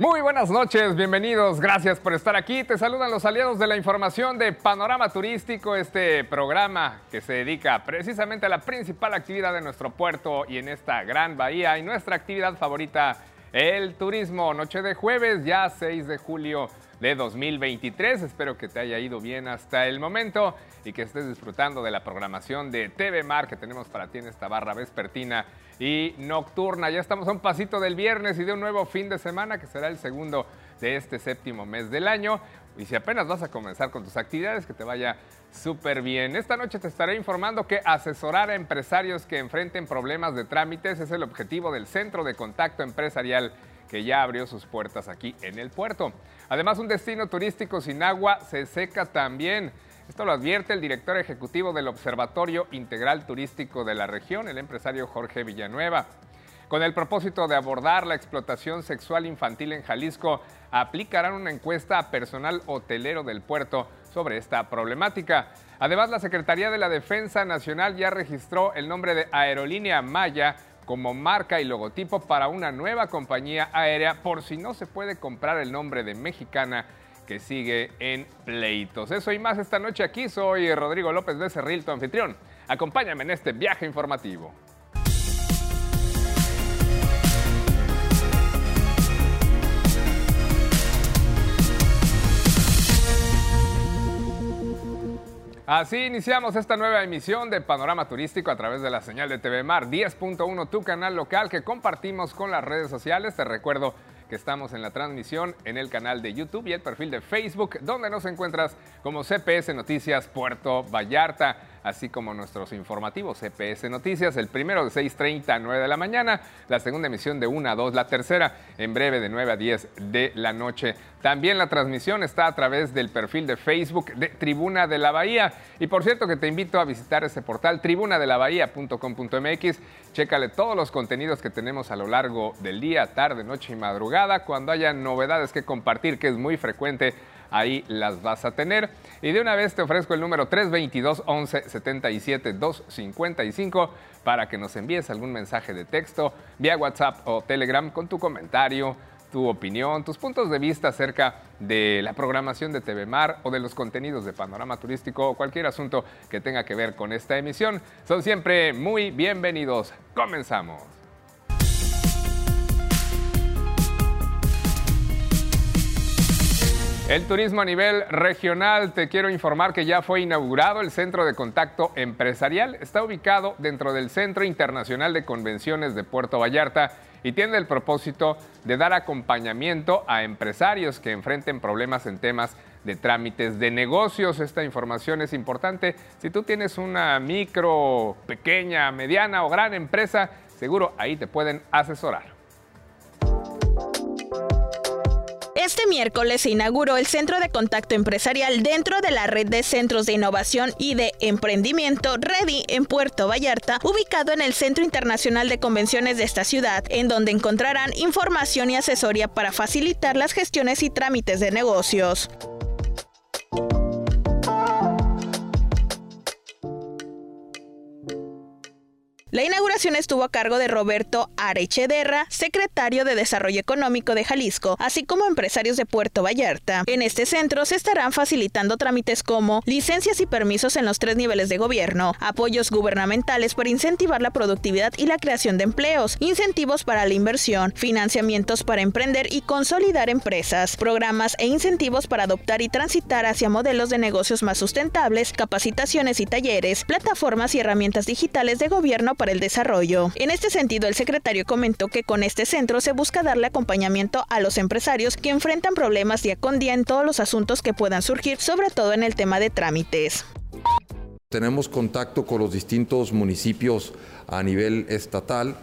Muy buenas noches, bienvenidos, gracias por estar aquí. Te saludan los aliados de la información de Panorama Turístico, este programa que se dedica precisamente a la principal actividad de nuestro puerto y en esta gran bahía y nuestra actividad favorita, el turismo. Noche de jueves, ya 6 de julio de 2023. Espero que te haya ido bien hasta el momento y que estés disfrutando de la programación de TV Mar que tenemos para ti en esta barra vespertina y nocturna. Ya estamos a un pasito del viernes y de un nuevo fin de semana que será el segundo de este séptimo mes del año. Y si apenas vas a comenzar con tus actividades, que te vaya súper bien. Esta noche te estaré informando que asesorar a empresarios que enfrenten problemas de trámites es el objetivo del Centro de Contacto Empresarial que ya abrió sus puertas aquí en el puerto. Además, un destino turístico sin agua se seca también. Esto lo advierte el director ejecutivo del Observatorio Integral Turístico de la región, el empresario Jorge Villanueva. Con el propósito de abordar la explotación sexual infantil en Jalisco, aplicarán una encuesta a personal hotelero del puerto sobre esta problemática. Además, la Secretaría de la Defensa Nacional ya registró el nombre de Aerolínea Maya como marca y logotipo para una nueva compañía aérea por si no se puede comprar el nombre de Mexicana que sigue en pleitos. Eso y más esta noche aquí. Soy Rodrigo López Becerril, tu anfitrión. Acompáñame en este viaje informativo. Así iniciamos esta nueva emisión de Panorama Turístico a través de la señal de TV Mar 10.1, tu canal local que compartimos con las redes sociales. Te recuerdo que estamos en la transmisión en el canal de YouTube y el perfil de Facebook, donde nos encuentras como CPS Noticias Puerto Vallarta, así como nuestros informativos CPS Noticias, el primero de 6.30 a 9 de la mañana, la segunda emisión de 1 a 2, la tercera en breve de 9 a 10 de la noche. También la transmisión está a través del perfil de Facebook de Tribuna de la Bahía. Y por cierto que te invito a visitar ese portal tribunadelabahía.com.mx. Chécale todos los contenidos que tenemos a lo largo del día, tarde, noche y madrugada. Cuando haya novedades que compartir, que es muy frecuente, ahí las vas a tener. Y de una vez te ofrezco el número 322 11 77 255 para que nos envíes algún mensaje de texto vía WhatsApp o Telegram con tu comentario, tu opinión, tus puntos de vista acerca de la programación de TV Mar o de los contenidos de Panorama Turístico o cualquier asunto que tenga que ver con esta emisión. Son siempre muy bienvenidos. Comenzamos. El turismo a nivel regional, te quiero informar que ya fue inaugurado el Centro de Contacto Empresarial. Está ubicado dentro del Centro Internacional de Convenciones de Puerto Vallarta y tiene el propósito de dar acompañamiento a empresarios que enfrenten problemas en temas de trámites de negocios. Esta información es importante. Si tú tienes una micro, pequeña, mediana o gran empresa, seguro ahí te pueden asesorar. Este miércoles se inauguró el Centro de Contacto Empresarial dentro de la red de centros de innovación y de emprendimiento Ready en Puerto Vallarta, ubicado en el Centro Internacional de Convenciones de esta ciudad, en donde encontrarán información y asesoría para facilitar las gestiones y trámites de negocios. La inauguración estuvo a cargo de Roberto Arechederra, secretario de Desarrollo Económico de Jalisco, así como empresarios de Puerto Vallarta. En este centro se estarán facilitando trámites como licencias y permisos en los tres niveles de gobierno, apoyos gubernamentales para incentivar la productividad y la creación de empleos, incentivos para la inversión, financiamientos para emprender y consolidar empresas, programas e incentivos para adoptar y transitar hacia modelos de negocios más sustentables, capacitaciones y talleres, plataformas y herramientas digitales de gobierno para el desarrollo. En este sentido, el secretario comentó que con este centro se busca darle acompañamiento a los empresarios que enfrentan problemas día con día en todos los asuntos que puedan surgir, sobre todo en el tema de trámites. Tenemos contacto con los distintos municipios a nivel estatal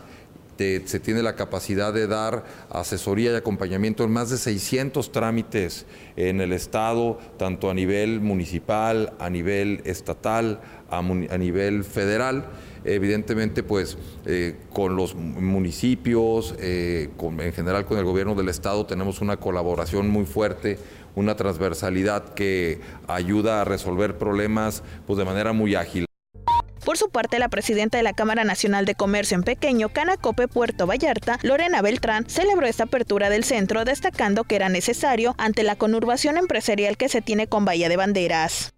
se tiene la capacidad de dar asesoría y acompañamiento en más de 600 trámites en el Estado, tanto a nivel municipal, a nivel estatal, a, nivel federal evidentemente pues eh, con los municipios, eh, en general con el gobierno del estado tenemos una colaboración muy fuerte, una transversalidad que ayuda a resolver problemas pues de manera muy ágil. Por su parte, la presidenta de la Cámara Nacional de Comercio en Pequeño, Canacope Puerto Vallarta, Lorena Beltrán, celebró esta apertura del centro, destacando que era necesario ante la conurbación empresarial que se tiene con Bahía de Banderas.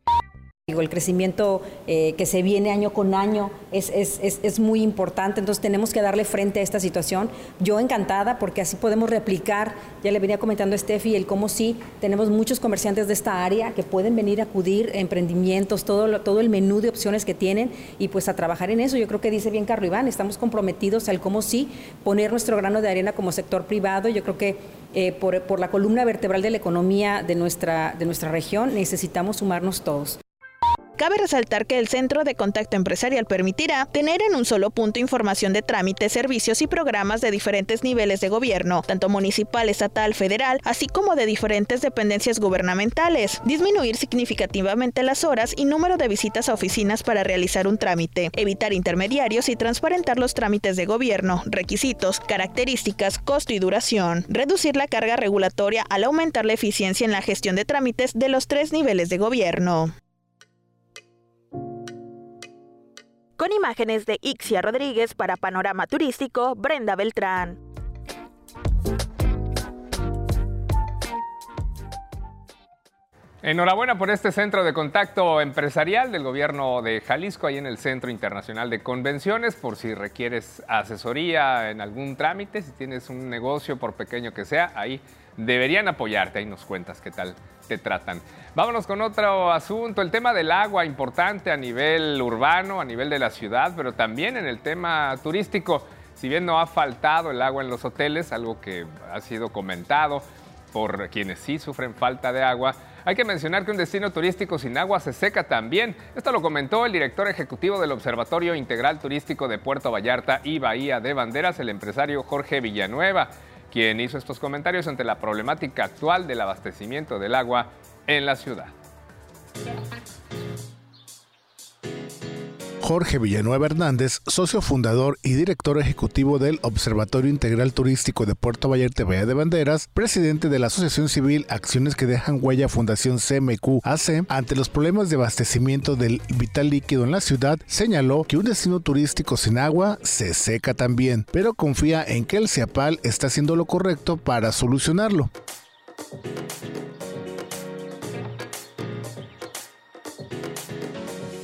El crecimiento eh, que se viene año con año es, es, es, muy importante, entonces tenemos que darle frente a esta situación. Yo encantada porque así podemos replicar, ya le venía comentando a Steffi, el cómo sí, tenemos muchos comerciantes de esta área que pueden venir a acudir, emprendimientos, todo, todo el menú de opciones que tienen y pues a trabajar en eso. Yo creo que dice bien Carlos Iván, estamos comprometidos al cómo sí poner nuestro grano de arena como sector privado. Yo creo que eh, por, por la columna vertebral de la economía de nuestra, de nuestra región necesitamos sumarnos todos. Cabe resaltar que el Centro de Contacto Empresarial permitirá tener en un solo punto información de trámites, servicios y programas de diferentes niveles de gobierno, tanto municipal, estatal, federal, así como de diferentes dependencias gubernamentales, disminuir significativamente las horas y número de visitas a oficinas para realizar un trámite, evitar intermediarios y transparentar los trámites de gobierno, requisitos, características, costo y duración, reducir la carga regulatoria al aumentar la eficiencia en la gestión de trámites de los tres niveles de gobierno. Con imágenes de Ixia Rodríguez para Panorama Turístico, Brenda Beltrán. Enhorabuena por este centro de contacto empresarial del gobierno de Jalisco, ahí en el Centro Internacional de Convenciones, por si requieres asesoría en algún trámite, si tienes un negocio, por pequeño que sea, ahí deberían apoyarte, ahí nos cuentas qué tal tratan. Vámonos con otro asunto, el tema del agua, importante a nivel urbano, a nivel de la ciudad, pero también en el tema turístico. Si bien no ha faltado el agua en los hoteles, algo que ha sido comentado por quienes sí sufren falta de agua, hay que mencionar que un destino turístico sin agua se seca también. Esto lo comentó el director ejecutivo del Observatorio Integral Turístico de Puerto Vallarta y Bahía de Banderas, el empresario Jorge Villanueva quien hizo estos comentarios ante la problemática actual del abastecimiento del agua en la ciudad. Jorge Villanueva Hernández, socio fundador y director ejecutivo del Observatorio Integral Turístico de Puerto Vallarta Bahía de Banderas, presidente de la Asociación Civil Acciones que dejan huella Fundación CMQ AC, ante los problemas de abastecimiento del vital líquido en la ciudad, señaló que un destino turístico sin agua se seca también, pero confía en que el CIAPAL está haciendo lo correcto para solucionarlo.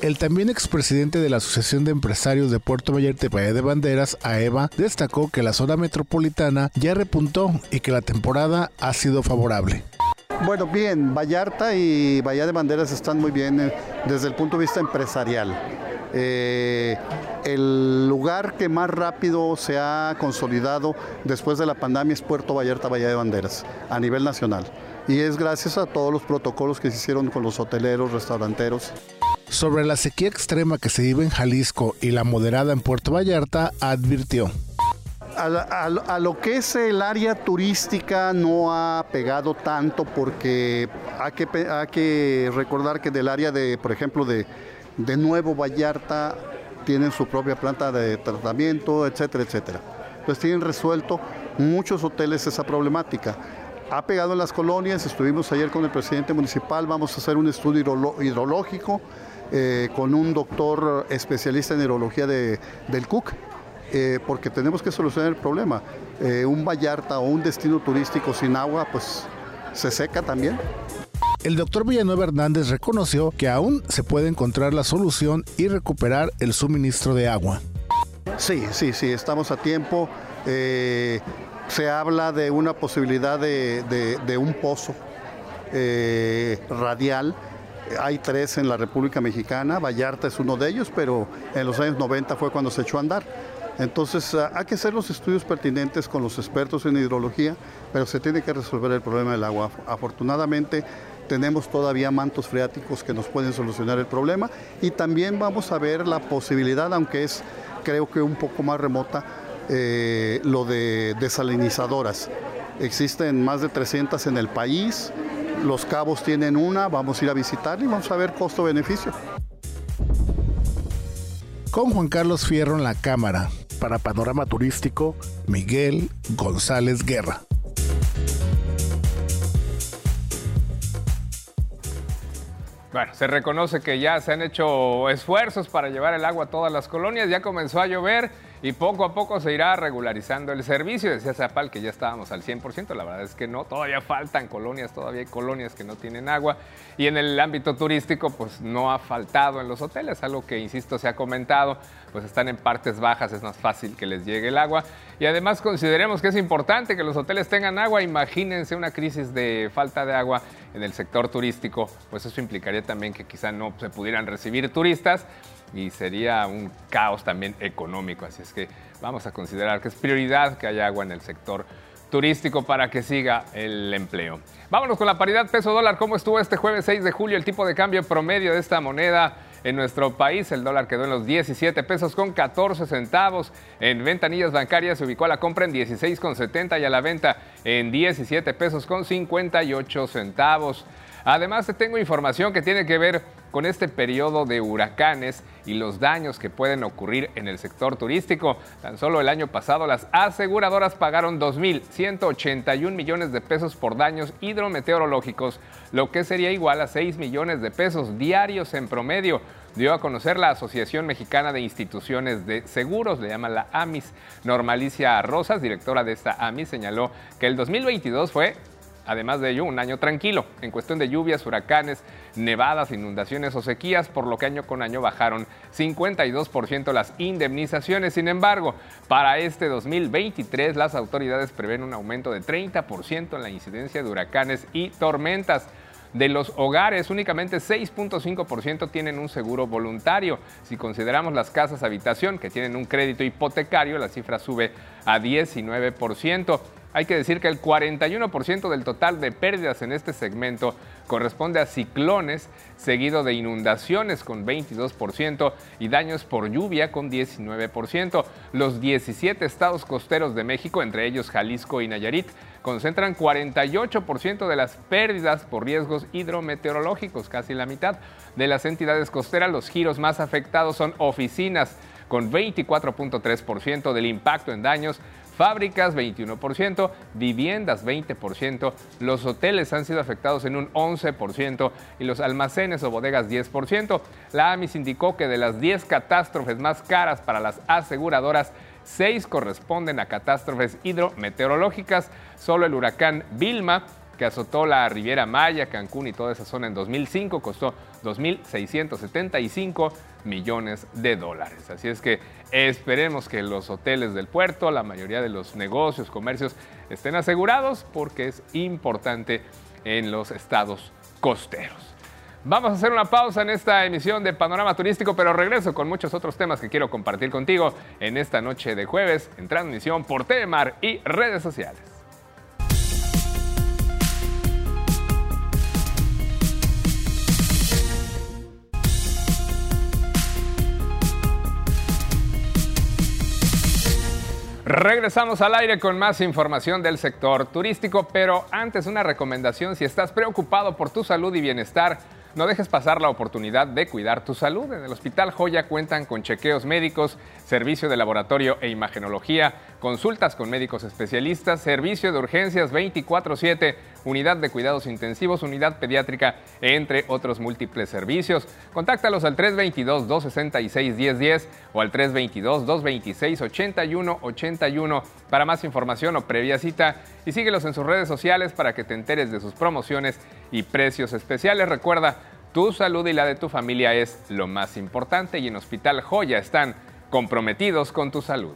El también expresidente de la Asociación de Empresarios de Puerto Vallarta y Bahía de Banderas, AEVA, destacó que la zona metropolitana ya repuntó y que la temporada ha sido favorable. Bueno, bien, Vallarta y Bahía de Banderas están muy bien eh, desde el punto de vista empresarial. Eh, el lugar que más rápido se ha consolidado después de la pandemia es Puerto Vallarta, Bahía de Banderas, a nivel nacional. Y es gracias a todos los protocolos que se hicieron con los hoteleros, restauranteros. Sobre la sequía extrema que se vive en Jalisco y la moderada en Puerto Vallarta, advirtió. A, lo que es el área turística no ha pegado tanto porque hay que, recordar que del área de, por ejemplo, de Nuevo Vallarta tienen su propia planta de tratamiento, etcétera, etcétera. Entonces tienen resuelto muchos hoteles esa problemática. Ha pegado en las colonias, estuvimos ayer con el presidente municipal, vamos a hacer un estudio hidrológico eh, con un doctor especialista en neurología del CUC, eh, porque tenemos que solucionar el problema. Eh, un Vallarta o un destino turístico sin agua, pues se seca también. El doctor Villanueva Hernández reconoció que aún se puede encontrar la solución y recuperar el suministro de agua. Sí, sí, sí, estamos a tiempo. se habla de una posibilidad de un pozo radial hay tres en la República Mexicana, Vallarta es uno de ellos, pero en los años 90 fue cuando se echó a andar. Entonces ah, hay que hacer los estudios pertinentes con los expertos en hidrología, pero se tiene que resolver el problema del agua. Afortunadamente tenemos todavía mantos freáticos que nos pueden solucionar el problema y también vamos a ver la posibilidad, aunque es creo que un poco más remota, eh, lo de desalinizadoras. Existen más de 300 en el país, los Cabos tienen una, vamos a ir a visitar y vamos a ver costo-beneficio. Con Juan Carlos Fierro en la cámara, para Panorama Turístico, Miguel González Guerra. Bueno, se reconoce que ya se han hecho esfuerzos para llevar el agua a todas las colonias, ya comenzó a llover y poco a poco se irá regularizando el servicio. Decía Zapal que ya estábamos al 100%, la verdad es que no, todavía faltan colonias, todavía hay colonias que no tienen agua. Y en el ámbito turístico pues no ha faltado en los hoteles, algo que insisto se ha comentado, pues están en partes bajas, es más fácil que les llegue el agua. Y además consideremos que es importante que los hoteles tengan agua, imagínense una crisis de falta de agua en el sector turístico, pues eso implicaría también que quizá no se pudieran recibir turistas y sería un caos también económico. Así es que vamos a considerar que es prioridad que haya agua en el sector turístico para que siga el empleo. Vámonos con la paridad peso dólar. ¿Cómo estuvo este jueves 6 de julio el tipo de cambio promedio de esta moneda? En nuestro país el dólar quedó en los 17 pesos con 14 centavos. En ventanillas bancarias se ubicó a la compra en 16,70 y a la venta en 17 pesos con 58 centavos. Además, te tengo información que tiene que ver con este periodo de huracanes y los daños que pueden ocurrir en el sector turístico. Tan solo el año pasado las aseguradoras pagaron 2.181 millones de pesos por daños hidrometeorológicos, lo que sería igual a 6 millones de pesos diarios en promedio dio a conocer la Asociación Mexicana de Instituciones de Seguros, le llaman la AMIS. Normalicia Rosas, directora de esta AMIS, señaló que el 2022 fue Además de ello, un año tranquilo en cuestión de lluvias, huracanes, nevadas, inundaciones o sequías, por lo que año con año bajaron 52% las indemnizaciones. Sin embargo, para este 2023 las autoridades prevén un aumento de 30% en la incidencia de huracanes y tormentas. De los hogares, únicamente 6.5% tienen un seguro voluntario. Si consideramos las casas habitación que tienen un crédito hipotecario, la cifra sube a 19%. Hay que decir que el 41% del total de pérdidas en este segmento corresponde a ciclones, seguido de inundaciones con 22% y daños por lluvia con 19%. Los 17 estados costeros de México, entre ellos Jalisco y Nayarit, concentran 48% de las pérdidas por riesgos hidrometeorológicos, casi la mitad. De las entidades costeras, los giros más afectados son oficinas, con 24.3% del impacto en daños, fábricas 21%, viviendas 20%, los hoteles han sido afectados en un 11% y los almacenes o bodegas 10%. La AMIS indicó que de las 10 catástrofes más caras para las aseguradoras, 6 corresponden a catástrofes hidrometeorológicas. Solo el huracán Vilma que azotó la Riviera Maya, Cancún y toda esa zona en 2005, costó 2.675 millones de dólares. Así es que esperemos que los hoteles del puerto, la mayoría de los negocios, comercios estén asegurados porque es importante en los estados costeros. Vamos a hacer una pausa en esta emisión de Panorama Turístico, pero regreso con muchos otros temas que quiero compartir contigo en esta noche de jueves en transmisión por Telemar y redes sociales. Regresamos al aire con más información del sector turístico, pero antes una recomendación, si estás preocupado por tu salud y bienestar, no dejes pasar la oportunidad de cuidar tu salud. En el Hospital Joya cuentan con chequeos médicos, servicio de laboratorio e imagenología, consultas con médicos especialistas, servicio de urgencias 24/7, unidad de cuidados intensivos, unidad pediátrica, entre otros múltiples servicios. Contáctalos al 322-266-1010 o al 322-226-8181 para más información o previa cita y síguelos en sus redes sociales para que te enteres de sus promociones y precios especiales. Recuerda, tu salud y la de tu familia es lo más importante y en Hospital Joya están comprometidos con tu salud.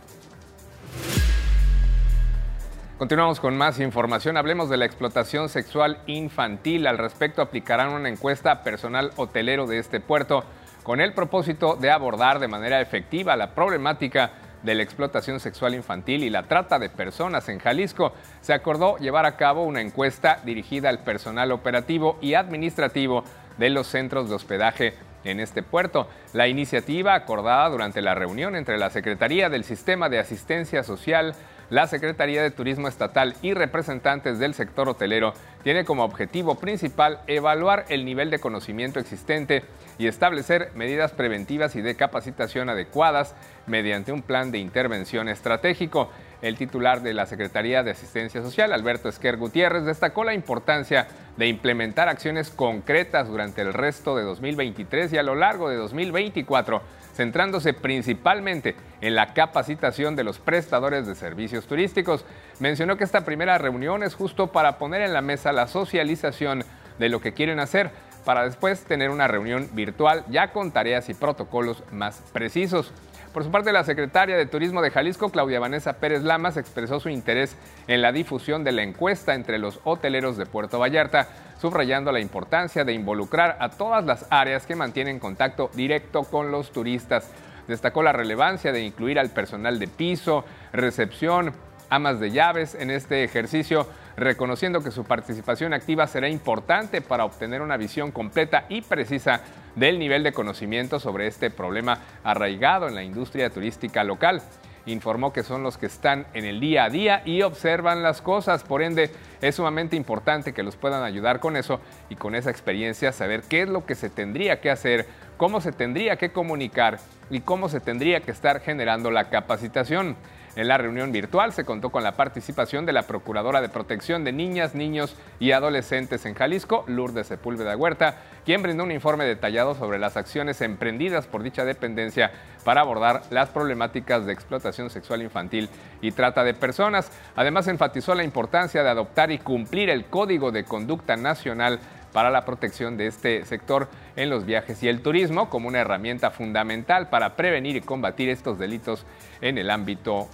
Continuamos con más información. Hablemos de la explotación sexual infantil. Al respecto, aplicarán una encuesta personal hotelero de este puerto con el propósito de abordar de manera efectiva la problemática de la explotación sexual infantil y la trata de personas en Jalisco, se acordó llevar a cabo una encuesta dirigida al personal operativo y administrativo de los centros de hospedaje en este puerto. La iniciativa acordada durante la reunión entre la Secretaría del Sistema de Asistencia Social, la Secretaría de Turismo Estatal y representantes del sector hotelero tiene como objetivo principal evaluar el nivel de conocimiento existente y establecer medidas preventivas y de capacitación adecuadas mediante un plan de intervención estratégico. El titular de la Secretaría de Asistencia Social, Alberto Esquer Gutiérrez, destacó la importancia de implementar acciones concretas durante el resto de 2023 y a lo largo de 2024, centrándose principalmente en la capacitación de los prestadores de servicios turísticos. Mencionó que esta primera reunión es justo para poner en la mesa la socialización de lo que quieren hacer para después tener una reunión virtual ya con tareas y protocolos más precisos. Por su parte, la secretaria de Turismo de Jalisco, Claudia Vanessa Pérez Lamas, expresó su interés en la difusión de la encuesta entre los hoteleros de Puerto Vallarta, subrayando la importancia de involucrar a todas las áreas que mantienen contacto directo con los turistas. Destacó la relevancia de incluir al personal de piso, recepción, amas de llaves en este ejercicio reconociendo que su participación activa será importante para obtener una visión completa y precisa del nivel de conocimiento sobre este problema arraigado en la industria turística local. Informó que son los que están en el día a día y observan las cosas, por ende es sumamente importante que los puedan ayudar con eso y con esa experiencia saber qué es lo que se tendría que hacer, cómo se tendría que comunicar y cómo se tendría que estar generando la capacitación. En la reunión virtual se contó con la participación de la Procuradora de Protección de Niñas, Niños y Adolescentes en Jalisco, Lourdes Sepúlveda Huerta, quien brindó un informe detallado sobre las acciones emprendidas por dicha dependencia para abordar las problemáticas de explotación sexual infantil y trata de personas. Además, enfatizó la importancia de adoptar y cumplir el Código de Conducta Nacional para la protección de este sector en los viajes y el turismo como una herramienta fundamental para prevenir y combatir estos delitos en el ámbito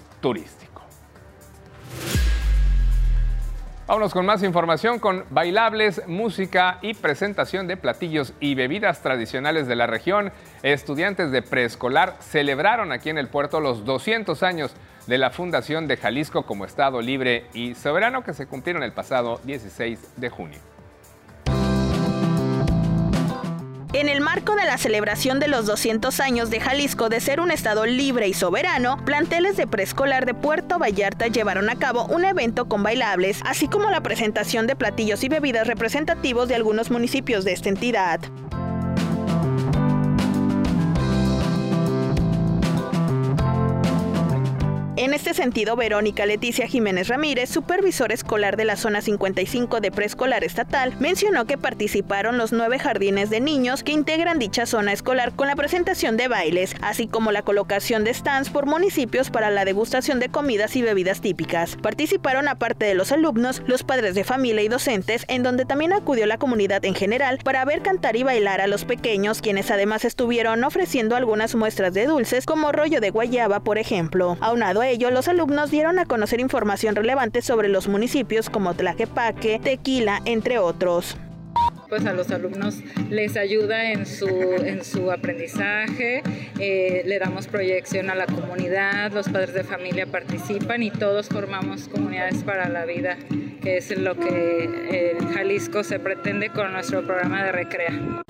Vámonos con más información con bailables, música y presentación de platillos y bebidas tradicionales de la región. Estudiantes de preescolar celebraron aquí en el puerto los 200 años de la fundación de Jalisco como Estado libre y soberano que se cumplieron el pasado 16 de junio. En el marco de la celebración de los 200 años de Jalisco de ser un estado libre y soberano, planteles de preescolar de Puerto Vallarta llevaron a cabo un evento con bailables, así como la presentación de platillos y bebidas representativos de algunos municipios de esta entidad. En este sentido, Verónica Leticia Jiménez Ramírez, supervisor escolar de la zona 55 de preescolar estatal, mencionó que participaron los nueve jardines de niños que integran dicha zona escolar con la presentación de bailes, así como la colocación de stands por municipios para la degustación de comidas y bebidas típicas. Participaron aparte de los alumnos, los padres de familia y docentes, en donde también acudió la comunidad en general para ver cantar y bailar a los pequeños, quienes además estuvieron ofreciendo algunas muestras de dulces como rollo de guayaba, por ejemplo. Aunado ello, los alumnos dieron a conocer información relevante sobre los municipios como Tlaquepaque, Tequila, entre otros pues a los alumnos les ayuda en su, en su aprendizaje, eh, le damos proyección a la comunidad, los padres de familia participan y todos formamos comunidades para la vida, que es lo que en Jalisco se pretende con nuestro programa de Recrea.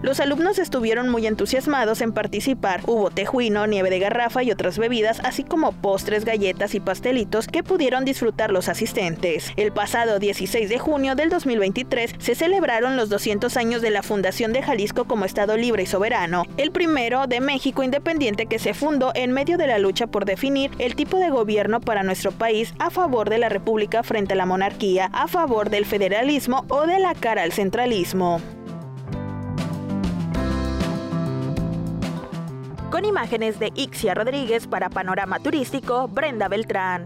Los alumnos estuvieron muy entusiasmados en participar. Hubo tejuino, nieve de garrafa y otras bebidas, así como postres, galletas y pastelitos que pudieron disfrutar los asistentes. El pasado 16 de junio del 2023 se celebraron los 200 años de la fundación de Jalisco como Estado libre y soberano, el primero de México independiente que se fundó en medio de la lucha por definir el tipo de gobierno para nuestro país a favor de la república frente a la monarquía, a favor del federalismo o de la cara al centralismo. Con imágenes de Ixia Rodríguez para Panorama Turístico, Brenda Beltrán.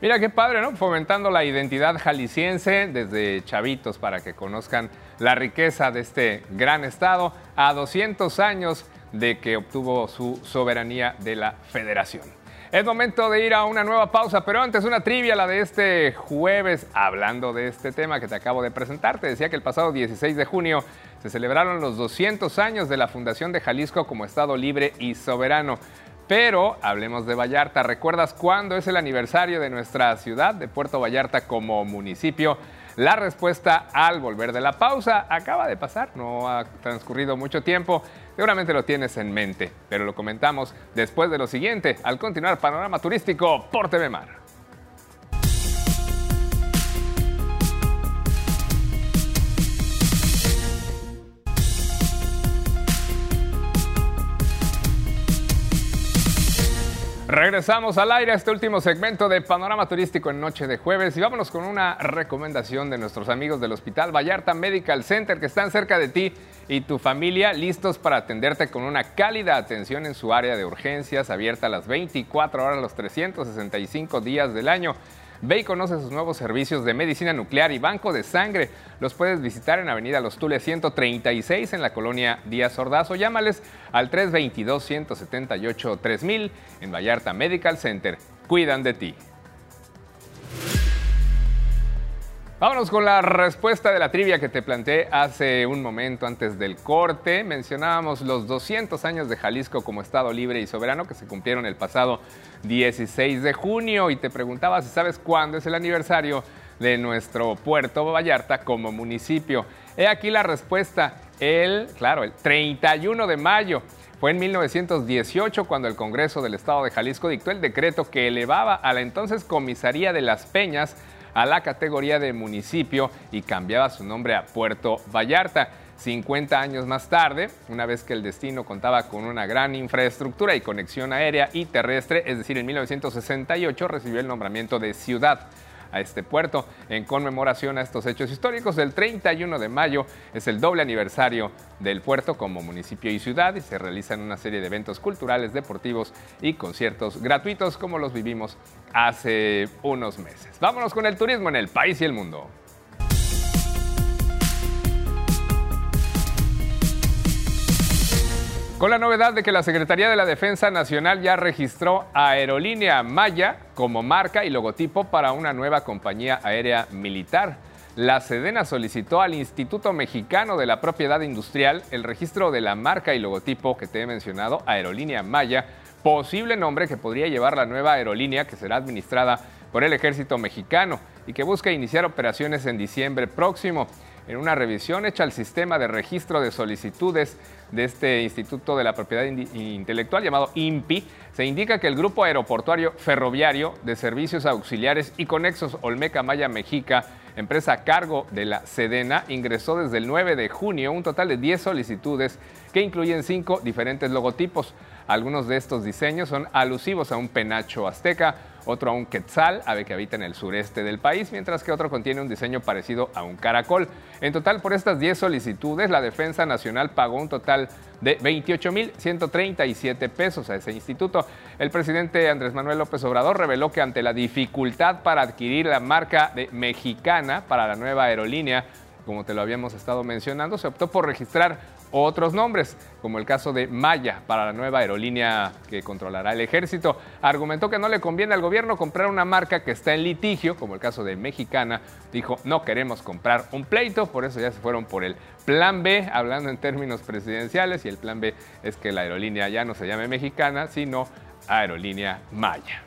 Mira qué padre, ¿no? Fomentando la identidad jalisciense desde chavitos para que conozcan la riqueza de este gran estado a 200 años de que obtuvo su soberanía de la federación. Es momento de ir a una nueva pausa, pero antes una trivia, la de este jueves, hablando de este tema que te acabo de presentar. Te decía que el pasado 16 de junio se celebraron los 200 años de la fundación de Jalisco como Estado libre y soberano. Pero hablemos de Vallarta. ¿Recuerdas cuándo es el aniversario de nuestra ciudad, de Puerto Vallarta como municipio? La respuesta al volver de la pausa acaba de pasar, no ha transcurrido mucho tiempo. Seguramente lo tienes en mente, pero lo comentamos después de lo siguiente, al continuar Panorama Turístico por TV Mar. Regresamos al aire a este último segmento de Panorama Turístico en Noche de Jueves y vámonos con una recomendación de nuestros amigos del Hospital Vallarta Medical Center que están cerca de ti y tu familia listos para atenderte con una cálida atención en su área de urgencias abierta a las 24 horas los 365 días del año. Ve y conoce sus nuevos servicios de medicina nuclear y banco de sangre. Los puedes visitar en Avenida Los Tules 136 en la colonia Díaz Ordaz o llámales al 322-178-3000 en Vallarta Medical Center. Cuidan de ti. Vámonos con la respuesta de la trivia que te planteé hace un momento antes del corte. Mencionábamos los 200 años de Jalisco como Estado libre y soberano que se cumplieron el pasado 16 de junio y te preguntaba si sabes cuándo es el aniversario de nuestro puerto Vallarta como municipio. He aquí la respuesta, el, claro, el 31 de mayo. Fue en 1918 cuando el Congreso del Estado de Jalisco dictó el decreto que elevaba a la entonces Comisaría de las Peñas a la categoría de municipio y cambiaba su nombre a Puerto Vallarta. 50 años más tarde, una vez que el destino contaba con una gran infraestructura y conexión aérea y terrestre, es decir, en 1968 recibió el nombramiento de ciudad a este puerto. En conmemoración a estos hechos históricos, el 31 de mayo es el doble aniversario del puerto como municipio y ciudad y se realizan una serie de eventos culturales, deportivos y conciertos gratuitos como los vivimos hace unos meses. Vámonos con el turismo en el país y el mundo. Con la novedad de que la Secretaría de la Defensa Nacional ya registró Aerolínea Maya como marca y logotipo para una nueva compañía aérea militar. La Sedena solicitó al Instituto Mexicano de la Propiedad Industrial el registro de la marca y logotipo que te he mencionado, Aerolínea Maya, posible nombre que podría llevar la nueva aerolínea que será administrada por el ejército mexicano y que busca iniciar operaciones en diciembre próximo. En una revisión hecha al sistema de registro de solicitudes de este Instituto de la Propiedad Intelectual llamado INPI, se indica que el Grupo Aeroportuario Ferroviario de Servicios Auxiliares y Conexos Olmeca Maya Mexica, empresa a cargo de la Sedena, ingresó desde el 9 de junio un total de 10 solicitudes que incluyen cinco diferentes logotipos. Algunos de estos diseños son alusivos a un penacho azteca, otro a un quetzal, ave que habita en el sureste del país, mientras que otro contiene un diseño parecido a un caracol. En total, por estas 10 solicitudes, la Defensa Nacional pagó un total de 28.137 pesos a ese instituto. El presidente Andrés Manuel López Obrador reveló que ante la dificultad para adquirir la marca de mexicana para la nueva aerolínea, como te lo habíamos estado mencionando, se optó por registrar otros nombres, como el caso de Maya para la nueva aerolínea que controlará el ejército. Argumentó que no le conviene al gobierno comprar una marca que está en litigio, como el caso de Mexicana. Dijo, no queremos comprar un pleito, por eso ya se fueron por el plan B, hablando en términos presidenciales, y el plan B es que la aerolínea ya no se llame Mexicana, sino Aerolínea Maya.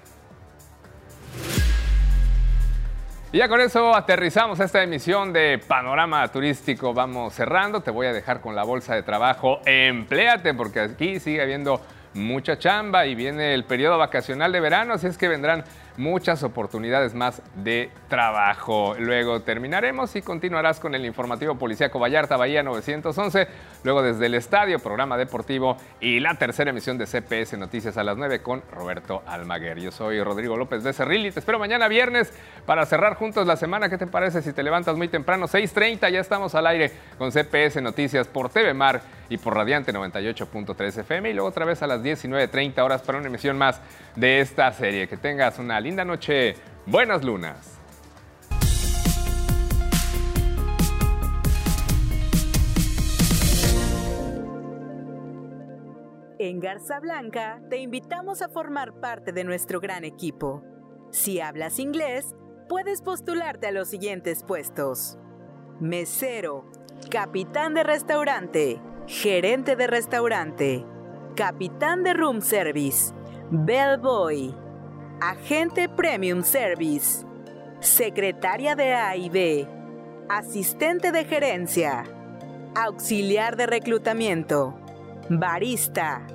Y ya con eso aterrizamos esta emisión de Panorama Turístico. Vamos cerrando. Te voy a dejar con la bolsa de trabajo. Empléate porque aquí sigue habiendo mucha chamba y viene el periodo vacacional de verano, así es que vendrán muchas oportunidades más de trabajo. Luego terminaremos y continuarás con el informativo policíaco Vallarta Bahía 911. Luego desde el estadio, programa deportivo y la tercera emisión de CPS Noticias a las 9 con Roberto Almaguer. Yo soy Rodrigo López de Cerril y te espero mañana viernes para cerrar juntos la semana. ¿Qué te parece si te levantas muy temprano? 6.30, ya estamos al aire con CPS Noticias por TV Mar y por Radiante 98.3 FM y luego otra vez a las 19.30 horas para una emisión más de esta serie. Que tengas una linda noche. Buenas lunas. En Garza Blanca te invitamos a formar parte de nuestro gran equipo. Si hablas inglés, puedes postularte a los siguientes puestos. Mesero, capitán de restaurante, gerente de restaurante, capitán de room service, bellboy, agente premium service, secretaria de A y B, asistente de gerencia, auxiliar de reclutamiento, barista,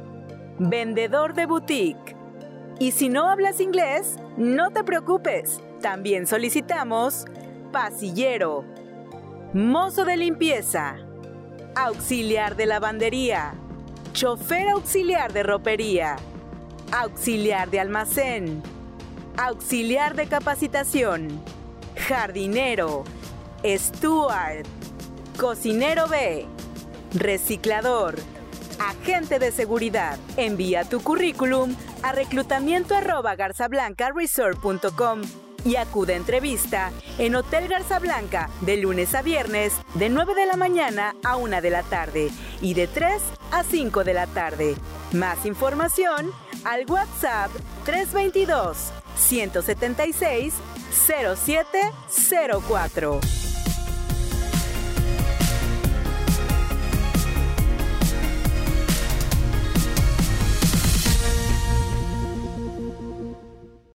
vendedor de boutique. Y si no hablas inglés, no te preocupes, también solicitamos pasillero, mozo de limpieza, auxiliar de lavandería, chofer auxiliar de ropería, auxiliar de almacén, auxiliar de capacitación, jardinero, steward, cocinero B, reciclador, agente de seguridad. Envía tu currículum a reclutamiento y acude a entrevista en Hotel Garza Blanca de lunes a viernes de 9 de la mañana a 1 de la tarde y de 3 a 5 de la tarde. Más información al WhatsApp 322 176 0704.